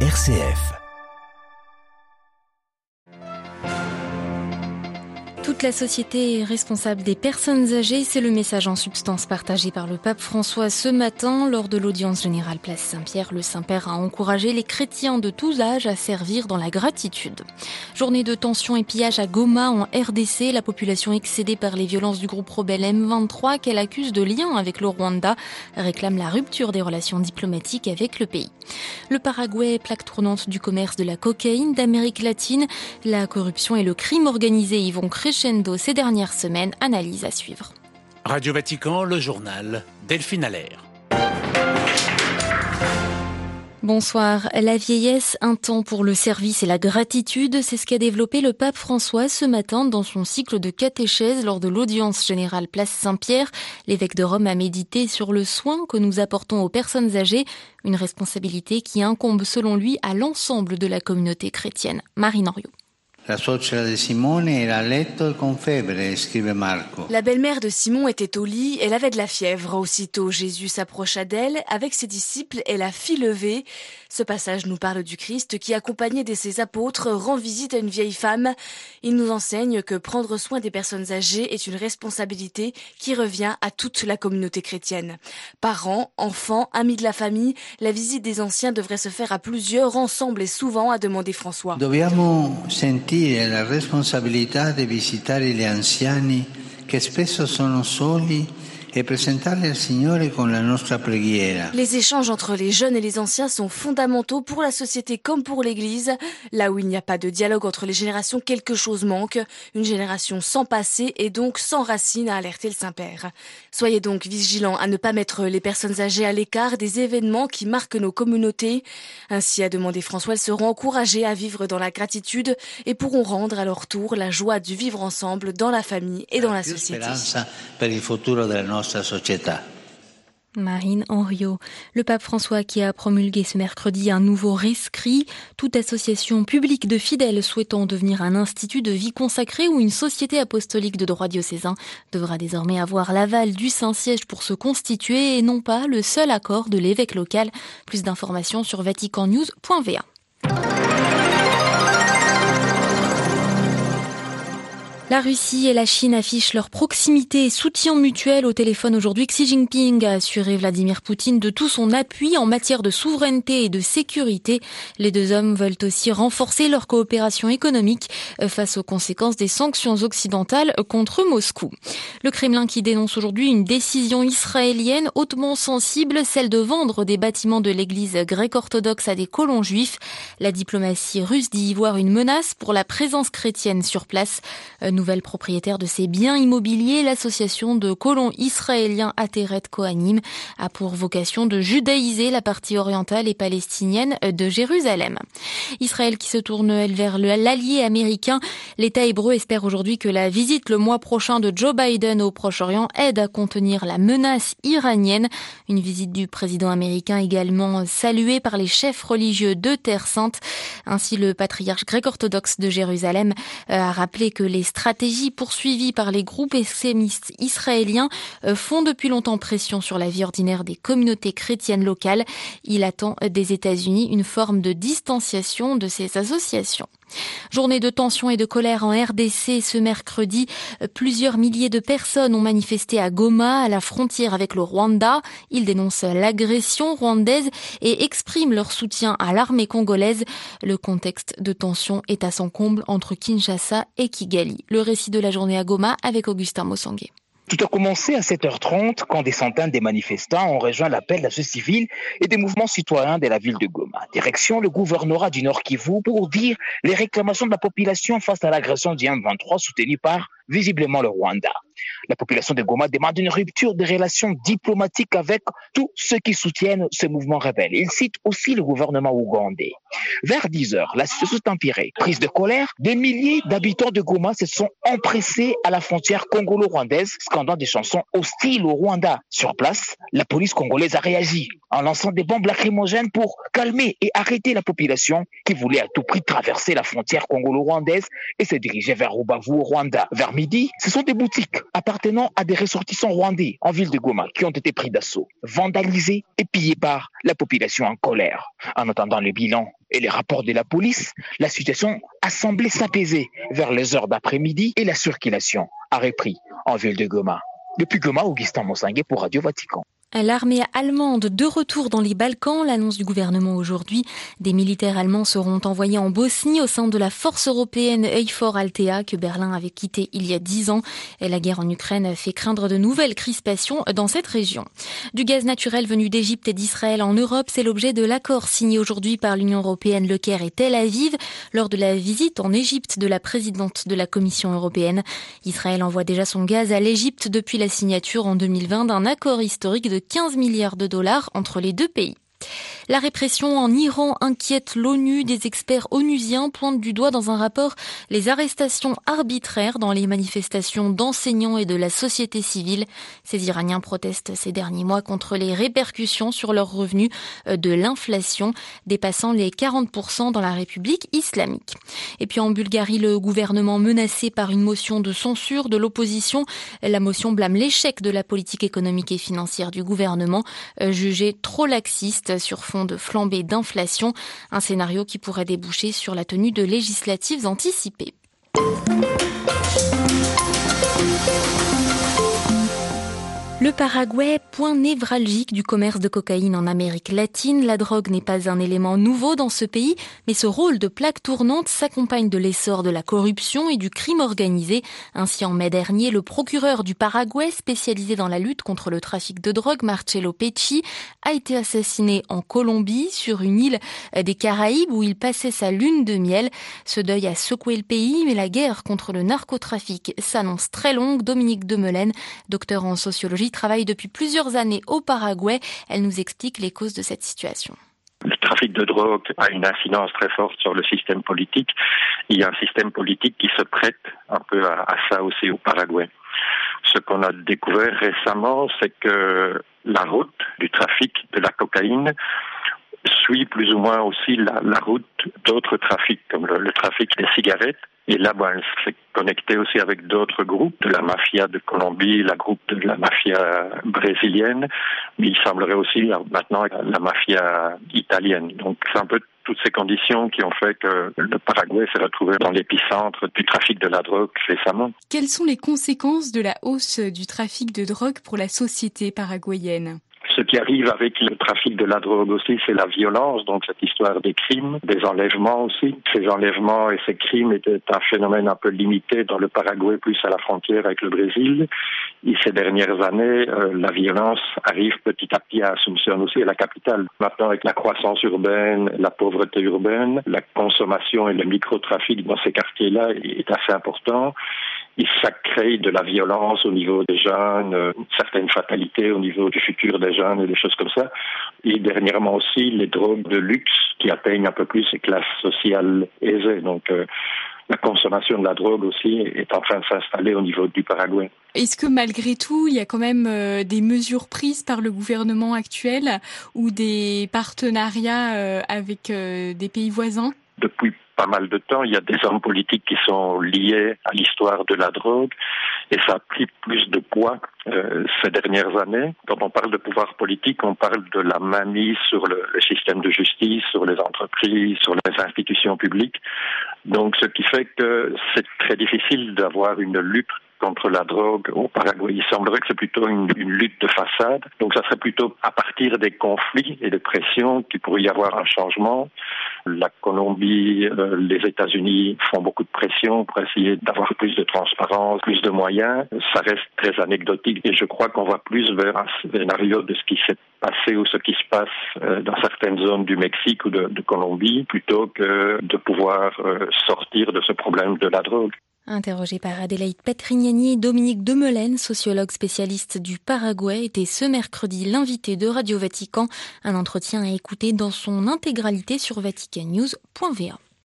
RCF. Toute la société est responsable des personnes âgées, c'est le message en substance partagé par le pape François ce matin lors de l'audience générale place Saint-Pierre. Le Saint-Père a encouragé les chrétiens de tous âges à servir dans la gratitude. Journée de tension et pillage à Goma en RDC, la population excédée par les violences du groupe rebelle M23 qu'elle accuse de lien avec le Rwanda réclame la rupture des relations diplomatiques avec le pays. Le Paraguay, plaque tournante du commerce de la cocaïne d'Amérique latine, la corruption et le crime organisé y vont crescendo ces dernières semaines. Analyse à suivre. Radio Vatican, le journal Delphine Allaire. Bonsoir. La vieillesse, un temps pour le service et la gratitude, c'est ce qu'a développé le pape François ce matin dans son cycle de catéchèse lors de l'audience générale Place Saint-Pierre. L'évêque de Rome a médité sur le soin que nous apportons aux personnes âgées, une responsabilité qui incombe selon lui à l'ensemble de la communauté chrétienne. Marine Henriot. La belle-mère de Simon était au lit, elle avait de la fièvre. Aussitôt, Jésus s'approcha d'elle, avec ses disciples, et la fit lever. Ce passage nous parle du Christ qui, accompagné de ses apôtres, rend visite à une vieille femme. Il nous enseigne que prendre soin des personnes âgées est une responsabilité qui revient à toute la communauté chrétienne. Parents, enfants, amis de la famille, la visite des anciens devrait se faire à plusieurs, ensemble et souvent, a demandé François. Dobbiamo sentire la responsabilità di visitare gli anziani che spesso sono soli Les échanges entre les jeunes et les anciens sont fondamentaux pour la société comme pour l'Église. Là où il n'y a pas de dialogue entre les générations, quelque chose manque. Une génération sans passé et donc sans racines, a alerté le Saint-Père. Soyez donc vigilants à ne pas mettre les personnes âgées à l'écart des événements qui marquent nos communautés. Ainsi, a demandé François, elles seront encouragées à vivre dans la gratitude et pourront rendre à leur tour la joie du vivre ensemble dans la famille et dans la société. Marine Henriot. Le pape François qui a promulgué ce mercredi un nouveau rescrit. Toute association publique de fidèles souhaitant devenir un institut de vie consacré ou une société apostolique de droit diocésain devra désormais avoir l'aval du Saint-Siège pour se constituer et non pas le seul accord de l'évêque local. Plus d'informations sur vaticannews.va. La Russie et la Chine affichent leur proximité et soutien mutuel au téléphone aujourd'hui. Xi Jinping a assuré Vladimir Poutine de tout son appui en matière de souveraineté et de sécurité. Les deux hommes veulent aussi renforcer leur coopération économique face aux conséquences des sanctions occidentales contre Moscou. Le Kremlin qui dénonce aujourd'hui une décision israélienne hautement sensible, celle de vendre des bâtiments de l'église grecque-orthodoxe à des colons juifs. La diplomatie russe dit y voir une menace pour la présence chrétienne sur place. Nouvelle propriétaire de ces biens immobiliers, l'association de colons israéliens Ateret Kohanim a pour vocation de judaïser la partie orientale et palestinienne de Jérusalem. Israël qui se tourne elle vers l'allié américain, l'État hébreu espère aujourd'hui que la visite le mois prochain de Joe Biden au Proche-Orient aide à contenir la menace iranienne. Une visite du président américain également saluée par les chefs religieux de Terre Sainte. Ainsi, le patriarche grec-orthodoxe de Jérusalem a rappelé que les poursuivies par les groupes extrémistes israéliens font depuis longtemps pression sur la vie ordinaire des communautés chrétiennes locales. Il attend des États-Unis une forme de distanciation de ces associations. Journée de tension et de colère en RDC ce mercredi. Plusieurs milliers de personnes ont manifesté à Goma, à la frontière avec le Rwanda. Ils dénoncent l'agression rwandaise et expriment leur soutien à l'armée congolaise. Le contexte de tension est à son comble entre Kinshasa et Kigali. Le récit de la journée à Goma avec Augustin Mossangué. Tout a commencé à 7h30 quand des centaines de manifestants ont rejoint l'appel de la société civile et des mouvements citoyens de la ville de Goma. Direction le gouvernorat du Nord Kivu pour dire les réclamations de la population face à l'agression du M23 soutenue par visiblement le Rwanda. La population de Goma demande une rupture des relations diplomatiques avec tous ceux qui soutiennent ce mouvement rebelle. Il cite aussi le gouvernement ougandais. Vers 10 heures, la situation s'est empirée. Prise de colère, des milliers d'habitants de Goma se sont empressés à la frontière congolo-rwandaise, scandant des chansons hostiles au Rwanda. Sur place, la police congolaise a réagi en lançant des bombes lacrymogènes pour calmer et arrêter la population qui voulait à tout prix traverser la frontière congolo-rwandaise et se diriger vers Rubavu au Rwanda. Vers après-midi, ce sont des boutiques appartenant à des ressortissants rwandais en ville de Goma qui ont été pris d'assaut, vandalisés et pillés par la population en colère. En attendant le bilan et les rapports de la police, la situation a semblé s'apaiser vers les heures d'après-midi et la circulation a repris en ville de Goma. Depuis Goma, Augustin Monsanguet pour Radio Vatican. L'armée allemande de retour dans les Balkans, l'annonce du gouvernement aujourd'hui. Des militaires allemands seront envoyés en Bosnie au sein de la force européenne EIFOR Altea que Berlin avait quitté il y a dix ans. Et la guerre en Ukraine fait craindre de nouvelles crispations dans cette région. Du gaz naturel venu d'Égypte et d'Israël en Europe, c'est l'objet de l'accord signé aujourd'hui par l'Union européenne, Le Caire et Tel Aviv lors de la visite en Égypte de la présidente de la Commission européenne. Israël envoie déjà son gaz à l'Égypte depuis la signature en 2020 d'un accord historique de 15 milliards de dollars entre les deux pays. La répression en Iran inquiète l'ONU. Des experts onusiens pointent du doigt dans un rapport les arrestations arbitraires dans les manifestations d'enseignants et de la société civile. Ces Iraniens protestent ces derniers mois contre les répercussions sur leurs revenus euh, de l'inflation dépassant les 40% dans la République islamique. Et puis en Bulgarie, le gouvernement menacé par une motion de censure de l'opposition. La motion blâme l'échec de la politique économique et financière du gouvernement, euh, jugée trop laxiste sur fond de flambée d'inflation, un scénario qui pourrait déboucher sur la tenue de législatives anticipées. Le Paraguay, point névralgique du commerce de cocaïne en Amérique latine, la drogue n'est pas un élément nouveau dans ce pays, mais ce rôle de plaque tournante s'accompagne de l'essor de la corruption et du crime organisé. Ainsi, en mai dernier, le procureur du Paraguay, spécialisé dans la lutte contre le trafic de drogue, Marcello Pecci, a été assassiné en Colombie, sur une île des Caraïbes où il passait sa lune de miel. Ce deuil a secoué le pays, mais la guerre contre le narcotrafic s'annonce très longue. Dominique Demelaine, docteur en sociologie, travaille depuis plusieurs années au Paraguay. Elle nous explique les causes de cette situation. Le trafic de drogue a une incidence très forte sur le système politique. Il y a un système politique qui se prête un peu à, ça aussi au Paraguay. Ce qu'on a découvert récemment, c'est que la route du trafic de la cocaïne suit plus ou moins aussi la, route d'autres trafics, comme le trafic des cigarettes et là, ben, elle s'est connectée aussi avec d'autres groupes la mafia de Colombie, la groupe de la mafia brésilienne, mais il semblerait aussi maintenant la mafia italienne. Donc c'est un peu toutes ces conditions qui ont fait que le Paraguay s'est retrouvé dans l'épicentre du trafic de la drogue récemment. Quelles sont les conséquences de la hausse du trafic de drogue pour la société paraguayenne? Ce qui arrive avec le trafic de la drogue aussi, c'est la violence, donc cette histoire des crimes, des enlèvements aussi. Ces enlèvements et ces crimes étaient un phénomène un peu limité dans le Paraguay, plus à la frontière avec le Brésil. Et ces dernières années, euh, la violence arrive petit à petit à Asunción aussi, à la capitale. Maintenant, avec la croissance urbaine, la pauvreté urbaine, la consommation et le microtrafic dans ces quartiers-là est assez important ça crée de la violence au niveau des jeunes, euh, certaines fatalités au niveau du futur des jeunes et des choses comme ça. Et dernièrement aussi, les drogues de luxe qui atteignent un peu plus les classes sociales aisées. Donc, euh, la consommation de la drogue aussi est en train de s'installer au niveau du Paraguay. Est-ce que malgré tout, il y a quand même euh, des mesures prises par le gouvernement actuel ou des partenariats avec des pays voisins? Depuis pas mal de temps. Il y a des hommes politiques qui sont liés à l'histoire de la drogue et ça a pris plus de poids euh, ces dernières années. Quand on parle de pouvoir politique, on parle de la mainmise sur le, le, système de justice, sur les entreprises, sur les institutions publiques. Donc, ce qui fait que c'est très difficile d'avoir une lutte contre la drogue au Paraguay. Il semblerait que c'est plutôt une, lutte de façade. Donc ça serait plutôt à partir des conflits et des pressions qu'il pourrait y avoir un changement. La Colombie, euh, les États-Unis font beaucoup de pression pour essayer d'avoir plus de transparence, plus de moyens. Ça reste très anecdotique et je crois qu'on va plus vers un scénario de ce qui s'est passé ou ce qui se passe euh, dans certaines zones du Mexique ou de, Colombie plutôt que de pouvoir euh, sortir de ce problème de la drogue. Interrogé par Adélaïde Petrignani, Dominique Demelaine, sociologue spécialiste du Paraguay, était ce mercredi l'invité de Radio Vatican. Un entretien à écouter dans son intégralité sur vaticannews.va.